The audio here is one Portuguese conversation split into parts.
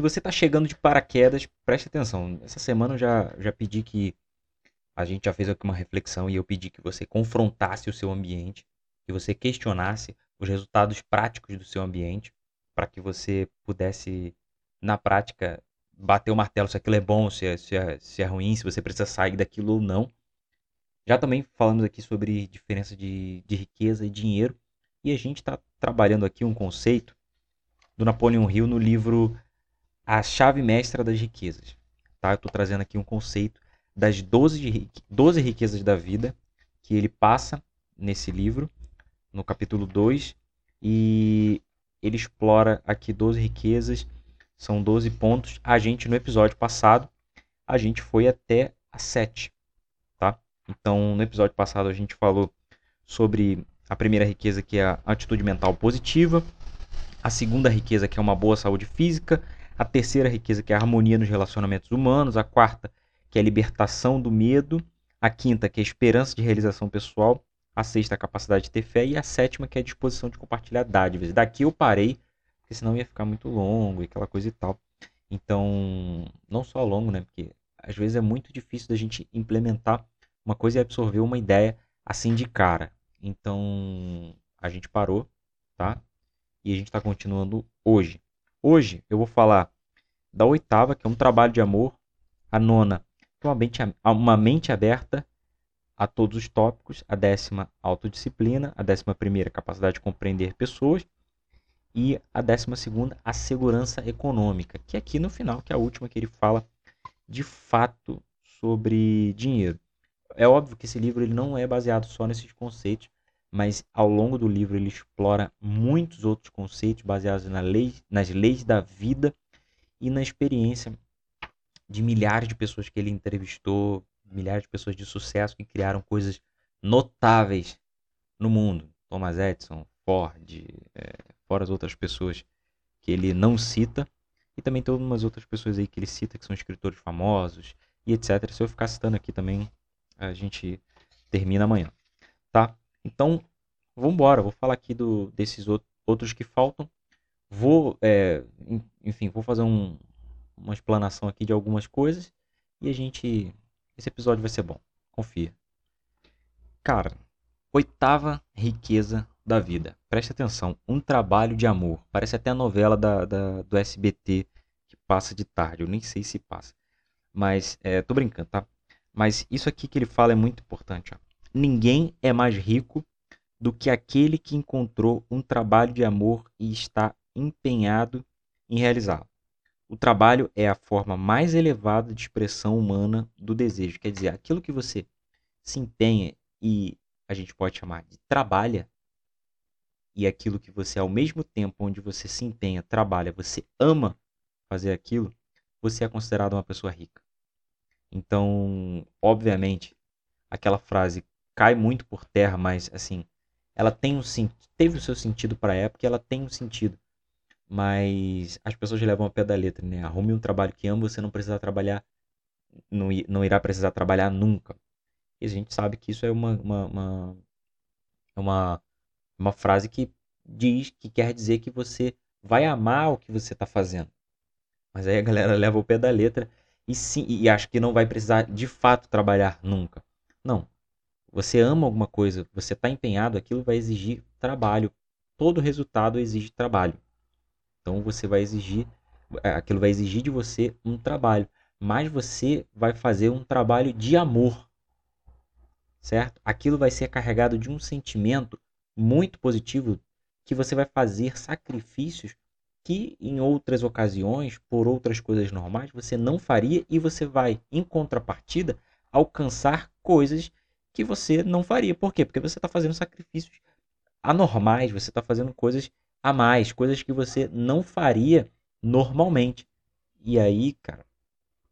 Se você está chegando de paraquedas, preste atenção. Essa semana eu já, já pedi que a gente já fez aqui uma reflexão e eu pedi que você confrontasse o seu ambiente, que você questionasse os resultados práticos do seu ambiente, para que você pudesse, na prática, bater o martelo se aquilo é bom, se é, se é, se é ruim, se você precisa sair daquilo ou não. Já também falamos aqui sobre diferença de, de riqueza e dinheiro, e a gente está trabalhando aqui um conceito do Napoleon Hill no livro A Chave Mestra das Riquezas. Tá? Eu estou trazendo aqui um conceito das 12, 12 riquezas da vida que ele passa nesse livro, no capítulo 2, e ele explora aqui 12 riquezas, são 12 pontos. A gente, no episódio passado, a gente foi até a 7, tá? Então, no episódio passado, a gente falou sobre a primeira riqueza, que é a atitude mental positiva, a segunda riqueza, que é uma boa saúde física, a terceira riqueza, que é a harmonia nos relacionamentos humanos, a quarta, que é a libertação do medo, a quinta, que é a esperança de realização pessoal, a sexta, a capacidade de ter fé, e a sétima, que é a disposição de compartilhar dádivas. Daqui eu parei, porque senão ia ficar muito longo e aquela coisa e tal. Então, não só longo, né? Porque às vezes é muito difícil da gente implementar uma coisa e absorver uma ideia assim de cara. Então, a gente parou, tá? E a gente está continuando hoje. Hoje eu vou falar da oitava, que é um trabalho de amor. A nona, uma mente, uma mente aberta a todos os tópicos. A décima, autodisciplina. A décima primeira, capacidade de compreender pessoas. E a décima segunda, a segurança econômica. Que aqui no final, que é a última que ele fala de fato sobre dinheiro. É óbvio que esse livro ele não é baseado só nesses conceitos, mas ao longo do livro ele explora muitos outros conceitos baseados na lei, nas leis da vida e na experiência de milhares de pessoas que ele entrevistou, milhares de pessoas de sucesso que criaram coisas notáveis no mundo. Thomas Edison, Ford, é, fora as outras pessoas que ele não cita, e também tem algumas outras pessoas aí que ele cita que são escritores famosos e etc. Se eu ficar citando aqui também, a gente termina amanhã, tá? Então, vamos embora. Vou falar aqui do, desses outros que faltam. Vou, é, enfim, vou fazer um, uma explanação aqui de algumas coisas e a gente, esse episódio vai ser bom. Confia. Cara, oitava riqueza da vida. Preste atenção, um trabalho de amor. Parece até a novela da, da do SBT que passa de tarde. Eu nem sei se passa. Mas, é, tô brincando, tá? Mas isso aqui que ele fala é muito importante. Ó. Ninguém é mais rico do que aquele que encontrou um trabalho de amor e está empenhado em realizá-lo. O trabalho é a forma mais elevada de expressão humana do desejo. Quer dizer, aquilo que você se empenha e a gente pode chamar de trabalha, e aquilo que você, ao mesmo tempo onde você se empenha, trabalha, você ama fazer aquilo, você é considerado uma pessoa rica. Então, obviamente, aquela frase cai muito por terra, mas assim, ela tem um teve o seu sentido para a época, e ela tem um sentido. Mas as pessoas levam a pé da letra, né? Arrume um trabalho que ama, você não precisa trabalhar, não, não irá precisar trabalhar nunca. E a gente sabe que isso é uma, uma, uma, uma, uma frase que diz, que quer dizer que você vai amar o que você está fazendo. Mas aí a galera leva o pé da letra e, sim, e acha que não vai precisar de fato trabalhar nunca. Não, você ama alguma coisa, você está empenhado, aquilo vai exigir trabalho. Todo resultado exige trabalho. Então você vai exigir, é, aquilo vai exigir de você um trabalho, mas você vai fazer um trabalho de amor. Certo? Aquilo vai ser carregado de um sentimento muito positivo que você vai fazer sacrifícios que em outras ocasiões, por outras coisas normais, você não faria e você vai, em contrapartida, alcançar coisas que você não faria. Por quê? Porque você está fazendo sacrifícios anormais, você está fazendo coisas a mais, coisas que você não faria normalmente. E aí, cara,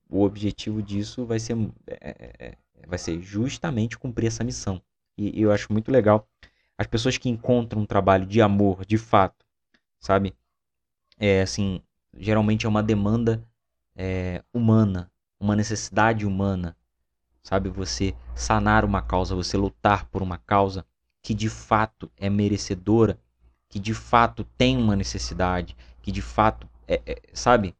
o objetivo disso vai ser, é, é, é, vai ser justamente cumprir essa missão. E, e eu acho muito legal as pessoas que encontram um trabalho de amor, de fato, sabe? É assim, geralmente é uma demanda é, humana, uma necessidade humana sabe? Você sanar uma causa, você lutar por uma causa que de fato é merecedora, que de fato tem uma necessidade, que de fato, é, é, sabe?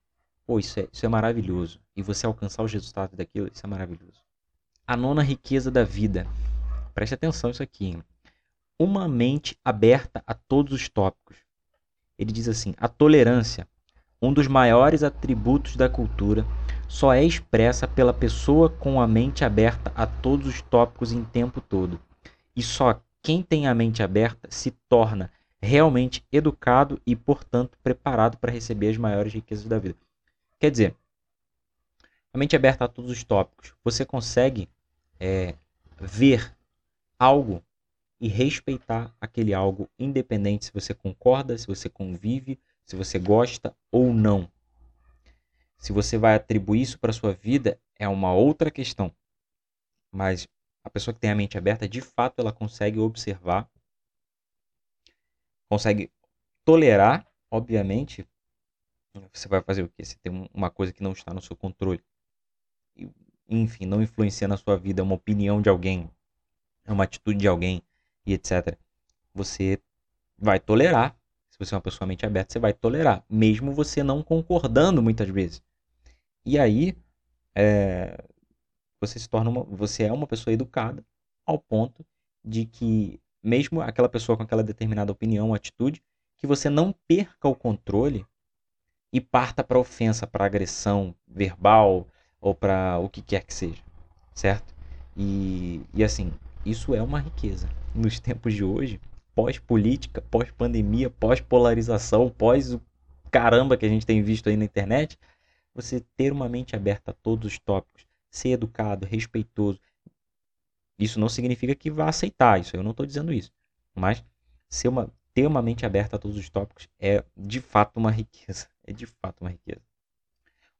pô, isso é, isso é maravilhoso. E você alcançar os resultados daquilo, isso é maravilhoso. A nona riqueza da vida. Preste atenção isso aqui. Hein? Uma mente aberta a todos os tópicos. Ele diz assim: a tolerância, um dos maiores atributos da cultura, só é expressa pela pessoa com a mente aberta a todos os tópicos em tempo todo. E só quem tem a mente aberta se torna realmente educado e, portanto, preparado para receber as maiores riquezas da vida. Quer dizer, a mente aberta a todos os tópicos, você consegue é, ver algo e respeitar aquele algo, independente se você concorda, se você convive, se você gosta ou não. Se você vai atribuir isso para sua vida é uma outra questão. Mas a pessoa que tem a mente aberta, de fato, ela consegue observar, consegue tolerar, obviamente. Você vai fazer o quê? Você tem uma coisa que não está no seu controle. Enfim, não influencia na sua vida, é uma opinião de alguém, é uma atitude de alguém e etc. Você vai tolerar. Se você é uma pessoa mente aberta, você vai tolerar, mesmo você não concordando muitas vezes. E aí, é, você se torna uma, você é uma pessoa educada ao ponto de que mesmo aquela pessoa com aquela determinada opinião, atitude, que você não perca o controle e parta para ofensa, para agressão verbal ou para o que quer que seja, certo? E, e assim, isso é uma riqueza. Nos tempos de hoje, pós-política, pós-pandemia, pós-polarização, pós o caramba que a gente tem visto aí na internet, você ter uma mente aberta a todos os tópicos, ser educado, respeitoso. Isso não significa que vá aceitar isso, eu não estou dizendo isso. Mas ser uma, ter uma mente aberta a todos os tópicos é de fato uma riqueza. É de fato uma riqueza.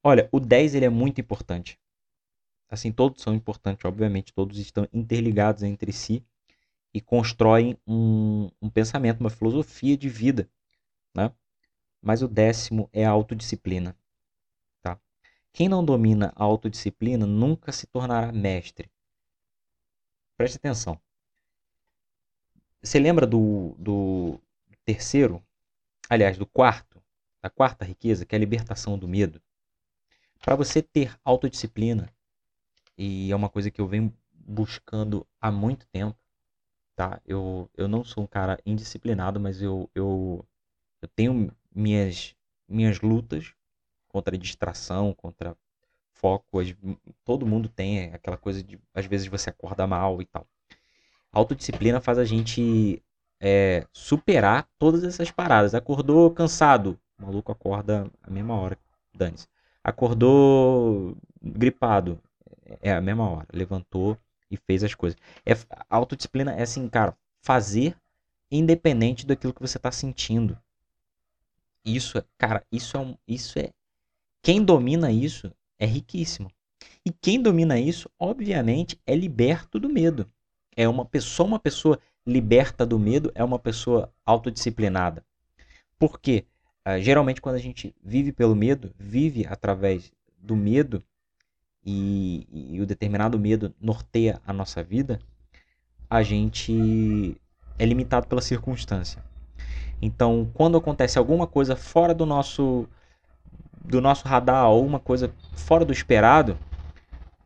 Olha, o 10 ele é muito importante. Assim, todos são importantes, obviamente, todos estão interligados entre si e constroem um, um pensamento, uma filosofia de vida. Né? Mas o décimo é a autodisciplina. Quem não domina a autodisciplina nunca se tornará mestre. Preste atenção. Você lembra do, do terceiro, aliás, do quarto, da quarta riqueza, que é a libertação do medo? Para você ter autodisciplina, e é uma coisa que eu venho buscando há muito tempo, tá? Eu, eu não sou um cara indisciplinado, mas eu, eu, eu tenho minhas, minhas lutas contra distração, contra foco. Todo mundo tem aquela coisa de, às vezes, você acorda mal e tal. A autodisciplina faz a gente é, superar todas essas paradas. Acordou cansado, o maluco acorda a mesma hora, dane-se. Acordou gripado, é a mesma hora. Levantou e fez as coisas. É, autodisciplina é assim, cara, fazer independente daquilo que você está sentindo. Isso, cara, isso é, um, isso é quem domina isso é riquíssimo. E quem domina isso, obviamente, é liberto do medo. É uma pessoa, uma pessoa liberta do medo é uma pessoa autodisciplinada. Por quê? Uh, geralmente, quando a gente vive pelo medo, vive através do medo e, e o determinado medo norteia a nossa vida, a gente é limitado pela circunstância. Então, quando acontece alguma coisa fora do nosso do nosso radar ou uma coisa fora do esperado,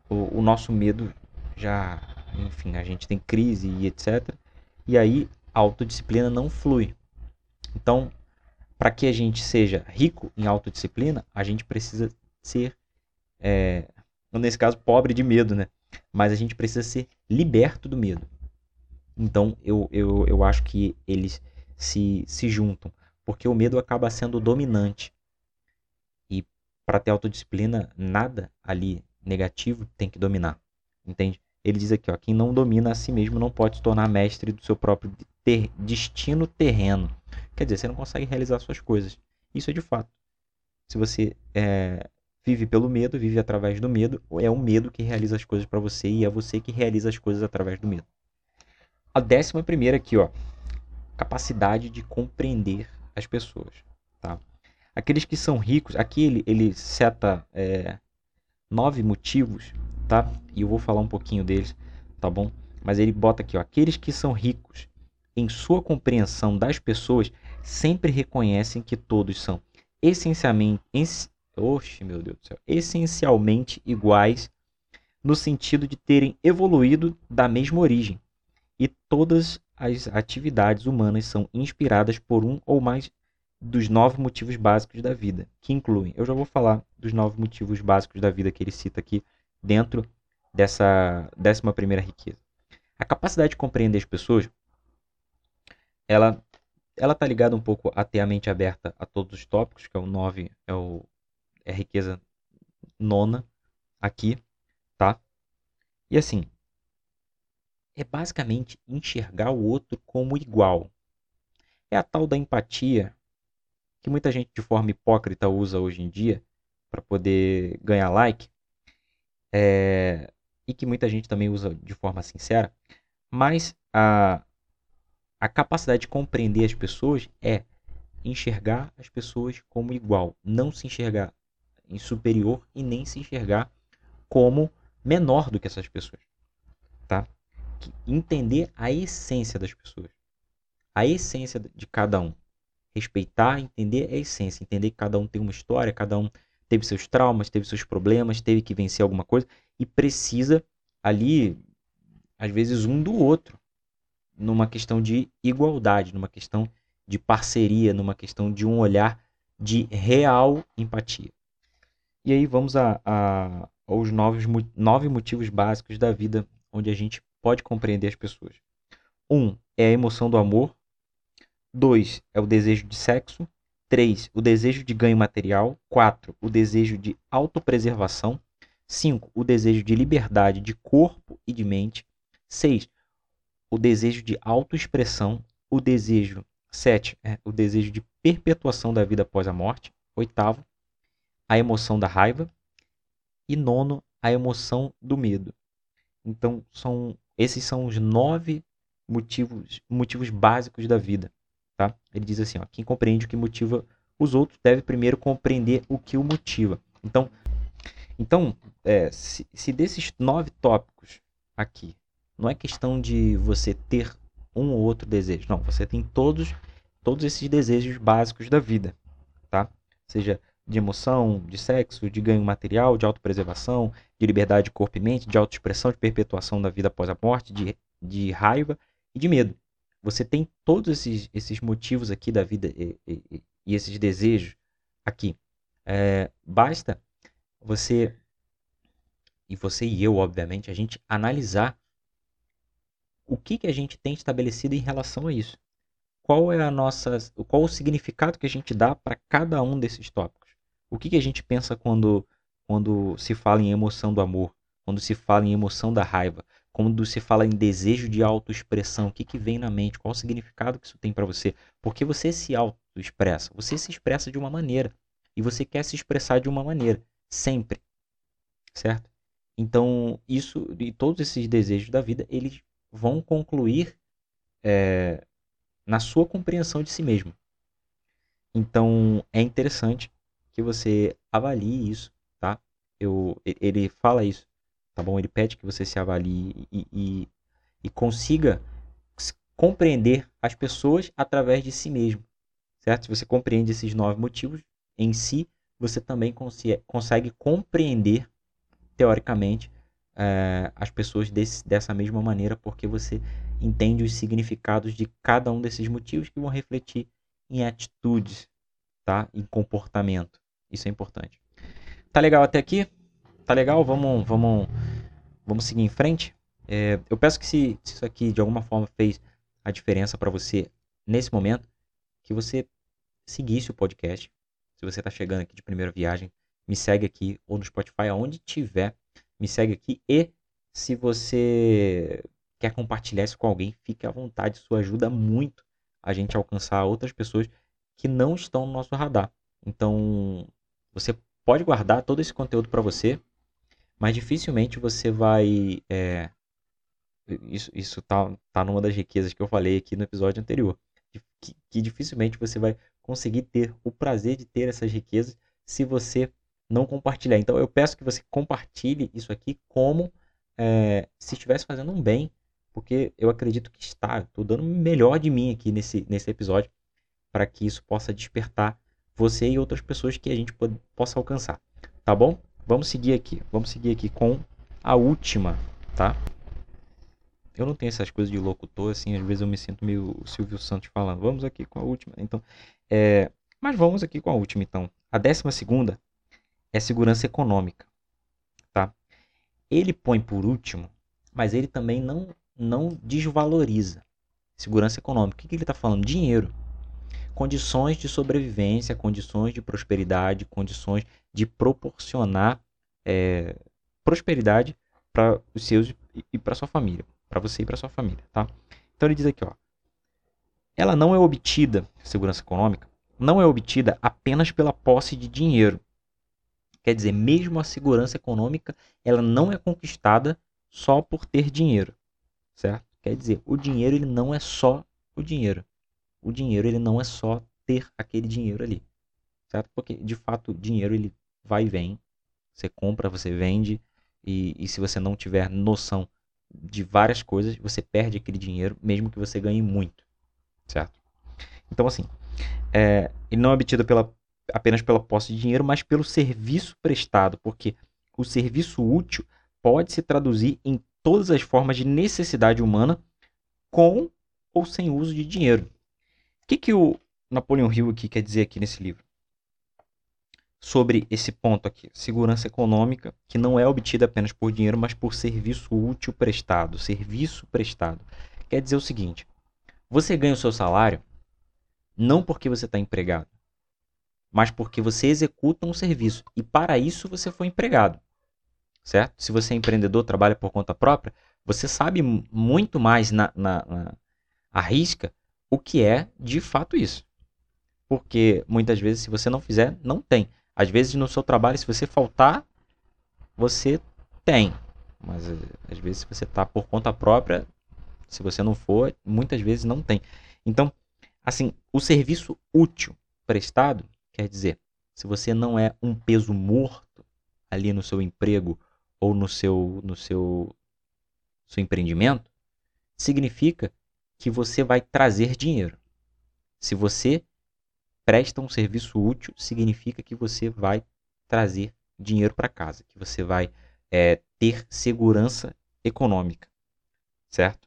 o, o nosso medo já, enfim, a gente tem crise e etc. E aí a autodisciplina não flui. Então, para que a gente seja rico em autodisciplina, a gente precisa ser, é, nesse caso, pobre de medo, né? Mas a gente precisa ser liberto do medo. Então, eu, eu, eu acho que eles se, se juntam, porque o medo acaba sendo dominante para ter autodisciplina, nada ali negativo tem que dominar. Entende? Ele diz aqui, ó, quem não domina a si mesmo não pode se tornar mestre do seu próprio ter, destino terreno. Quer dizer, você não consegue realizar suas coisas. Isso é de fato. Se você é, vive pelo medo, vive através do medo, é o medo que realiza as coisas para você e é você que realiza as coisas através do medo. A décima primeira aqui, ó, capacidade de compreender as pessoas, tá? Aqueles que são ricos, aqui ele, ele seta é, nove motivos, tá? E eu vou falar um pouquinho deles, tá bom? Mas ele bota aqui, ó, aqueles que são ricos em sua compreensão das pessoas sempre reconhecem que todos são essencialmente, oxe, meu Deus do céu, essencialmente iguais no sentido de terem evoluído da mesma origem. E todas as atividades humanas são inspiradas por um ou mais dos nove motivos básicos da vida, que incluem, eu já vou falar dos nove motivos básicos da vida que ele cita aqui dentro dessa décima primeira riqueza. A capacidade de compreender as pessoas, ela ela tá ligada um pouco a ter a mente aberta a todos os tópicos, que é o 9, é, o, é riqueza nona aqui, tá? E assim, é basicamente enxergar o outro como igual. É a tal da empatia que muita gente de forma hipócrita usa hoje em dia para poder ganhar like, é, e que muita gente também usa de forma sincera, mas a, a capacidade de compreender as pessoas é enxergar as pessoas como igual, não se enxergar em superior e nem se enxergar como menor do que essas pessoas, tá? Entender a essência das pessoas, a essência de cada um, respeitar, entender a essência, entender que cada um tem uma história, cada um teve seus traumas, teve seus problemas, teve que vencer alguma coisa e precisa ali às vezes um do outro numa questão de igualdade, numa questão de parceria, numa questão de um olhar de real empatia. E aí vamos a, a, aos novos, nove motivos básicos da vida onde a gente pode compreender as pessoas. Um é a emoção do amor. Dois é o desejo de sexo. Três, o desejo de ganho material. Quatro, o desejo de autopreservação. Cinco, o desejo de liberdade de corpo e de mente. Seis, o desejo de autoexpressão, o desejo sete, é, o desejo de perpetuação da vida após a morte, oitavo, a emoção da raiva e nono, a emoção do medo. Então, são esses são os nove motivos, motivos básicos da vida, tá? Ele diz assim, ó, quem compreende o que motiva os outros deve primeiro compreender o que o motiva. Então, então é, se, se desses nove tópicos aqui não é questão de você ter um ou outro desejo. Não, você tem todos todos esses desejos básicos da vida, tá? Seja de emoção, de sexo, de ganho material, de autopreservação, de liberdade de corpo e mente, de autoexpressão, de perpetuação da vida após a morte, de, de raiva e de medo. Você tem todos esses, esses motivos aqui da vida e, e, e esses desejos aqui. É, basta você, e você e eu, obviamente, a gente analisar o que, que a gente tem estabelecido em relação a isso. Qual é a nossa, qual o significado que a gente dá para cada um desses tópicos? O que, que a gente pensa quando, quando se fala em emoção do amor, quando se fala em emoção da raiva, quando se fala em desejo de autoexpressão, o que, que vem na mente? Qual o significado que isso tem para você? Porque você se autoexpressa, você se expressa de uma maneira e você quer se expressar de uma maneira, sempre, certo? Então, isso e todos esses desejos da vida, eles vão concluir é, na sua compreensão de si mesmo. Então é interessante que você avalie isso, tá? Eu, ele fala isso, tá bom? Ele pede que você se avalie e, e, e consiga compreender as pessoas através de si mesmo, certo? Se você compreende esses nove motivos em si, você também consegue compreender, teoricamente, é, as pessoas desse, dessa mesma maneira, porque você entende os significados de cada um desses motivos que vão refletir em atitudes, tá? Em comportamento. Isso é importante. Tá legal até aqui? Tá legal? Vamos, vamos, vamos seguir em frente. É, eu peço que se, se isso aqui de alguma forma fez a diferença para você nesse momento, que você seguisse o podcast. Se você está chegando aqui de primeira viagem, me segue aqui ou no Spotify, aonde tiver me segue aqui. E se você quer compartilhar isso com alguém, fique à vontade. Isso ajuda muito a gente a alcançar outras pessoas que não estão no nosso radar. Então, você pode guardar todo esse conteúdo para você, mas dificilmente você vai. É, isso isso tá, tá numa das riquezas que eu falei aqui no episódio anterior. Que, que dificilmente você vai conseguir ter o prazer de ter essas riquezas se você não compartilhar. Então eu peço que você compartilhe isso aqui como é, se estivesse fazendo um bem, porque eu acredito que está. Estou dando o melhor de mim aqui nesse, nesse episódio para que isso possa despertar você e outras pessoas que a gente pode, possa alcançar, tá bom? Vamos seguir aqui, vamos seguir aqui com a última, tá? Eu não tenho essas coisas de locutor, assim, às vezes eu me sinto meio Silvio Santos falando, vamos aqui com a última, então, é, mas vamos aqui com a última, então. A décima segunda é segurança econômica, tá? Ele põe por último, mas ele também não, não desvaloriza segurança econômica. O que, que ele está falando? Dinheiro. Condições de sobrevivência, condições de prosperidade, condições de proporcionar é, prosperidade para os seus e para sua família, para você e para sua família, tá? Então ele diz aqui, ó, ela não é obtida, segurança econômica, não é obtida apenas pela posse de dinheiro. Quer dizer, mesmo a segurança econômica, ela não é conquistada só por ter dinheiro, certo? Quer dizer, o dinheiro ele não é só o dinheiro. O dinheiro ele não é só ter aquele dinheiro ali, certo? Porque de fato dinheiro ele vai e vem. Você compra, você vende e, e se você não tiver noção de várias coisas, você perde aquele dinheiro, mesmo que você ganhe muito, certo? Então assim, é, ele não é obtido pela, apenas pela posse de dinheiro, mas pelo serviço prestado, porque o serviço útil pode se traduzir em todas as formas de necessidade humana com ou sem uso de dinheiro. Que, que o Napoleão Hill aqui quer dizer aqui nesse livro? Sobre esse ponto aqui, segurança econômica, que não é obtida apenas por dinheiro, mas por serviço útil prestado. Serviço prestado. Quer dizer o seguinte: você ganha o seu salário não porque você está empregado, mas porque você executa um serviço. E para isso você foi empregado. Certo? Se você é empreendedor, trabalha por conta própria, você sabe muito mais na, na, na a risca o que é de fato isso. Porque muitas vezes, se você não fizer, não tem. Às vezes, no seu trabalho, se você faltar, você tem. Mas às vezes, se você está por conta própria, se você não for, muitas vezes não tem. Então, Assim, o serviço útil prestado quer dizer, se você não é um peso morto ali no seu emprego ou no seu no seu seu empreendimento, significa que você vai trazer dinheiro. Se você presta um serviço útil, significa que você vai trazer dinheiro para casa, que você vai é, ter segurança econômica, certo?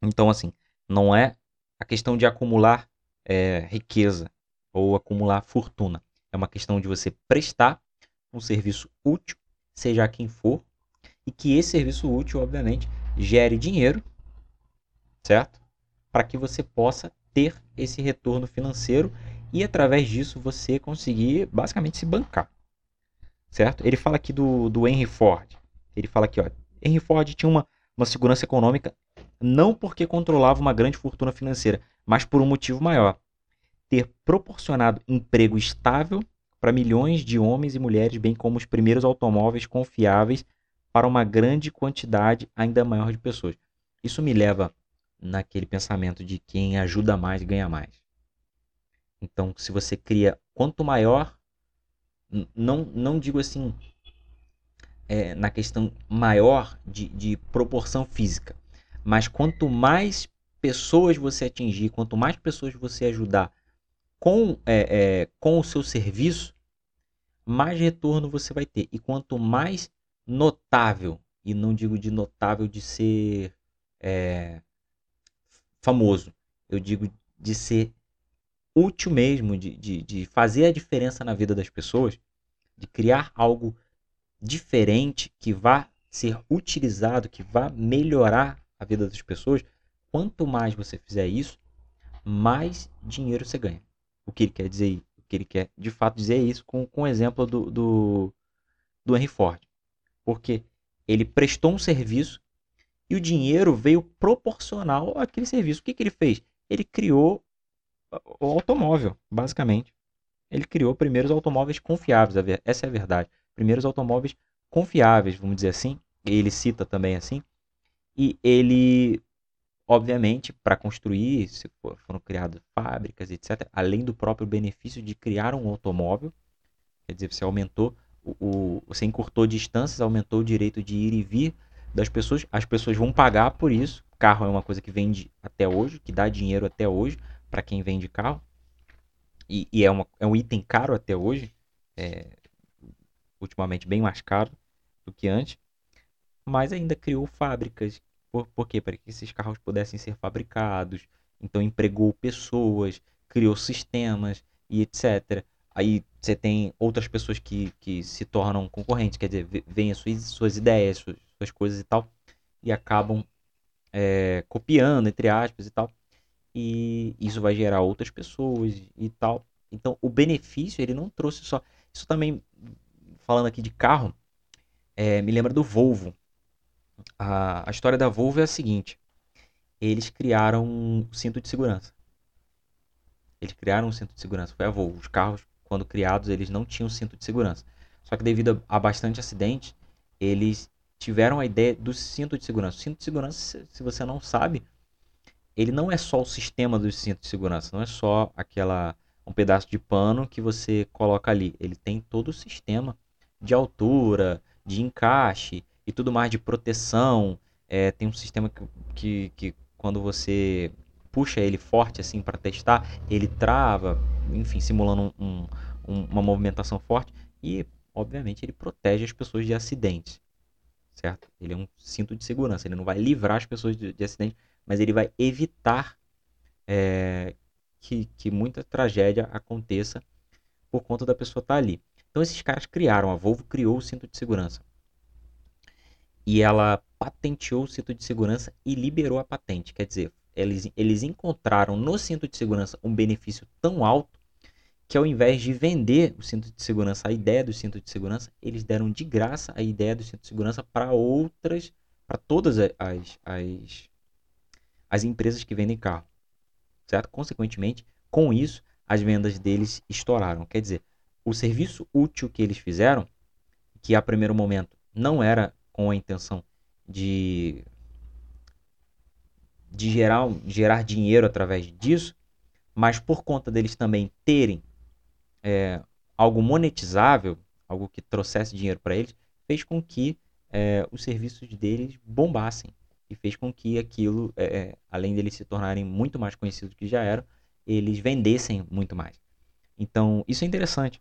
Então, assim, não é a questão de acumular é, riqueza ou acumular fortuna. É uma questão de você prestar um serviço útil, seja quem for, e que esse serviço útil, obviamente, gere dinheiro, certo? Para que você possa ter esse retorno financeiro e através disso você conseguir basicamente se bancar, certo? Ele fala aqui do, do Henry Ford. Ele fala aqui, ó, Henry Ford tinha uma, uma segurança econômica não porque controlava uma grande fortuna financeira, mas por um motivo maior: ter proporcionado emprego estável para milhões de homens e mulheres, bem como os primeiros automóveis confiáveis para uma grande quantidade ainda maior de pessoas. Isso me leva naquele pensamento de quem ajuda mais ganha mais. Então, se você cria quanto maior, não, não digo assim é, na questão maior de, de proporção física, mas quanto mais pessoas você atingir, quanto mais pessoas você ajudar com, é, é, com o seu serviço, mais retorno você vai ter. E quanto mais notável, e não digo de notável de ser é, famoso, eu digo de ser útil mesmo, de, de, de fazer a diferença na vida das pessoas, de criar algo diferente que vá ser utilizado, que vá melhorar a vida das pessoas, quanto mais você fizer isso, mais dinheiro você ganha. O que ele quer dizer, o que ele quer de fato dizer é isso com, com o exemplo do, do, do Henry Ford. Porque ele prestou um serviço e o dinheiro veio proporcional àquele serviço. O que, que ele fez? Ele criou o automóvel, basicamente. Ele criou primeiros automóveis confiáveis, essa é a verdade. Primeiros automóveis confiáveis, vamos dizer assim. Ele cita também assim, e ele, obviamente, para construir, foram criadas fábricas, etc., além do próprio benefício de criar um automóvel, quer dizer, você aumentou, o, o, você encurtou distâncias, aumentou o direito de ir e vir das pessoas, as pessoas vão pagar por isso. Carro é uma coisa que vende até hoje, que dá dinheiro até hoje para quem vende carro. e, e é, uma, é um item caro até hoje, é, ultimamente bem mais caro do que antes, mas ainda criou fábricas. Por, por quê? Para que esses carros pudessem ser fabricados. Então empregou pessoas, criou sistemas e etc. Aí você tem outras pessoas que, que se tornam concorrentes, quer dizer, veem as suas, suas ideias, suas, suas coisas e tal, e acabam é, copiando, entre aspas e tal. E isso vai gerar outras pessoas e tal. Então, o benefício, ele não trouxe só. Isso também, falando aqui de carro, é, me lembra do Volvo. A, a história da Volvo é a seguinte: eles criaram um cinto de segurança. Eles criaram um cinto de segurança. Foi a Volvo. Os carros, quando criados, eles não tinham cinto de segurança. Só que devido a, a bastante acidente, eles tiveram a ideia do cinto de segurança. O cinto de segurança, se você não sabe, ele não é só o sistema do cinto de segurança, não é só aquela um pedaço de pano que você coloca ali. Ele tem todo o sistema de altura, de encaixe e tudo mais de proteção. É, tem um sistema que, que, que quando você puxa ele forte assim para testar, ele trava, enfim, simulando um, um, uma movimentação forte e, obviamente, ele protege as pessoas de acidentes certo? Ele é um cinto de segurança, ele não vai livrar as pessoas de, de acidente, mas ele vai evitar é, que, que muita tragédia aconteça por conta da pessoa estar tá ali. Então esses caras criaram, a Volvo criou o cinto de segurança. E ela patenteou o cinto de segurança e liberou a patente. Quer dizer, eles, eles encontraram no cinto de segurança um benefício tão alto que ao invés de vender o cinto de segurança, a ideia do cinto de segurança, eles deram de graça a ideia do cinto de segurança para outras, para todas as, as, as empresas que vendem carro. Certo? Consequentemente, com isso, as vendas deles estouraram. Quer dizer, o serviço útil que eles fizeram, que a primeiro momento não era com a intenção de, de gerar, gerar dinheiro através disso, mas por conta deles também terem é, algo monetizável, algo que trouxesse dinheiro para eles, fez com que é, os serviços deles bombassem e fez com que aquilo, é, é, além deles se tornarem muito mais conhecidos do que já eram, eles vendessem muito mais. Então, isso é interessante,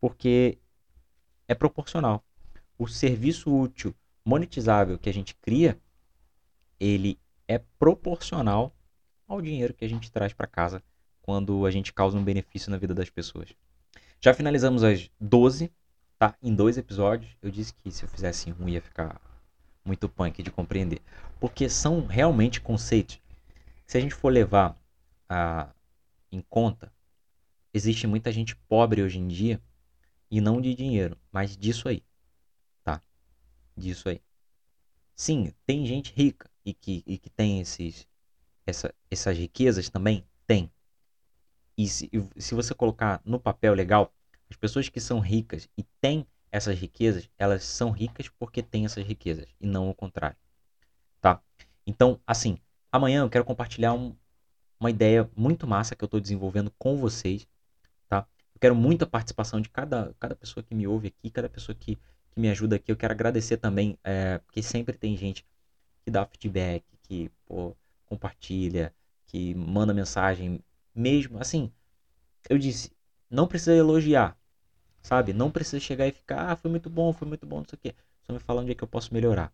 porque é proporcional. O serviço útil monetizável que a gente cria, ele é proporcional ao dinheiro que a gente traz para casa quando a gente causa um benefício na vida das pessoas. Já finalizamos as 12, tá? Em dois episódios. Eu disse que se eu fizesse um ia ficar muito punk de compreender. Porque são realmente conceitos. Se a gente for levar a, em conta, existe muita gente pobre hoje em dia. E não de dinheiro, mas disso aí. Tá? Disso aí. Sim, tem gente rica e que, e que tem esses, essa, essas riquezas também? Tem. E se, se você colocar no papel legal, as pessoas que são ricas e têm essas riquezas, elas são ricas porque têm essas riquezas e não o contrário. Tá? Então, assim, amanhã eu quero compartilhar um, uma ideia muito massa que eu estou desenvolvendo com vocês. Tá? Eu quero muita participação de cada, cada pessoa que me ouve aqui, cada pessoa que, que me ajuda aqui. Eu quero agradecer também, é, porque sempre tem gente que dá feedback, que pô, compartilha, que manda mensagem mesmo, assim, eu disse, não precisa elogiar, sabe? Não precisa chegar e ficar, ah, foi muito bom, foi muito bom, não sei o quê. Só me fala onde é que eu posso melhorar,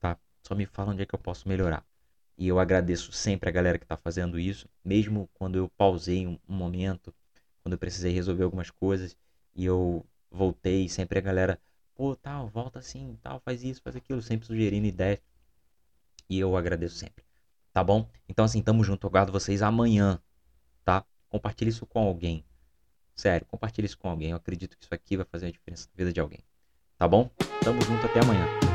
tá? Só me fala onde é que eu posso melhorar. E eu agradeço sempre a galera que está fazendo isso, mesmo quando eu pausei um, momento, quando eu precisei resolver algumas coisas e eu voltei, sempre a galera, pô, tal, volta assim, tal, faz isso, faz aquilo, sempre sugerindo ideias. E eu agradeço sempre tá bom? Então assim, tamo junto, eu aguardo vocês amanhã, tá? Compartilhe isso com alguém. Sério, compartilhe isso com alguém. Eu acredito que isso aqui vai fazer a diferença na vida de alguém. Tá bom? Tamo junto até amanhã.